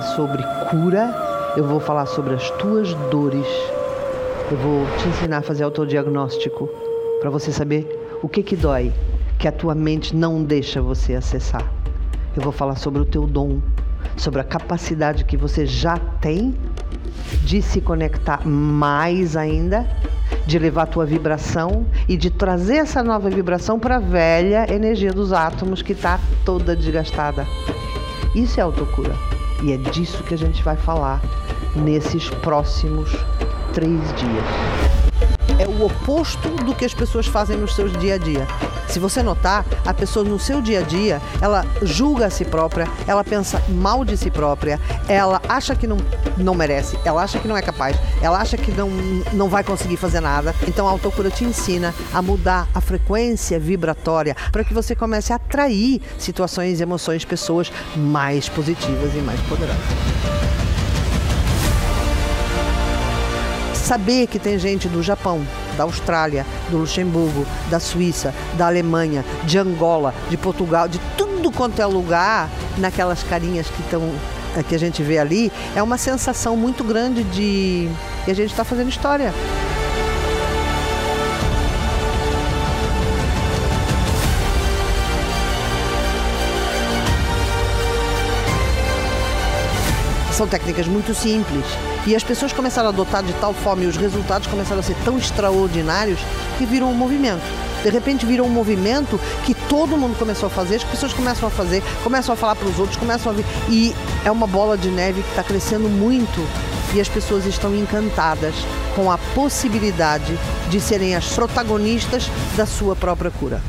falar sobre cura, eu vou falar sobre as tuas dores. Eu vou te ensinar a fazer autodiagnóstico para você saber o que que dói, que a tua mente não deixa você acessar. Eu vou falar sobre o teu dom, sobre a capacidade que você já tem de se conectar mais ainda, de levar a tua vibração e de trazer essa nova vibração para a velha energia dos átomos que está toda desgastada. Isso é autocura. E é disso que a gente vai falar nesses próximos três dias. É o oposto do que as pessoas fazem nos seus dia a dia. Se você notar, a pessoa no seu dia a dia, ela julga a si própria, ela pensa mal de si própria, ela acha que não, não merece, ela acha que não é capaz, ela acha que não, não vai conseguir fazer nada. Então a autocura te ensina a mudar a frequência vibratória para que você comece a atrair situações, emoções, pessoas mais positivas e mais poderosas. Saber que tem gente do Japão, da Austrália, do Luxemburgo, da Suíça, da Alemanha, de Angola, de Portugal, de tudo quanto é lugar, naquelas carinhas que estão eh, que a gente vê ali, é uma sensação muito grande de que a gente está fazendo história. São técnicas muito simples e as pessoas começaram a adotar de tal forma e os resultados começaram a ser tão extraordinários que viram um movimento. De repente virou um movimento que todo mundo começou a fazer, as pessoas começam a fazer, começam a falar para os outros, começam a vir. E é uma bola de neve que está crescendo muito e as pessoas estão encantadas com a possibilidade de serem as protagonistas da sua própria cura.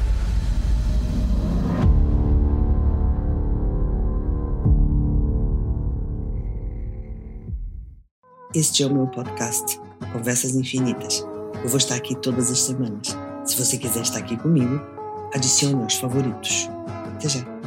Este é o meu podcast, Conversas Infinitas. Eu vou estar aqui todas as semanas. Se você quiser estar aqui comigo, adicione aos favoritos. Até já!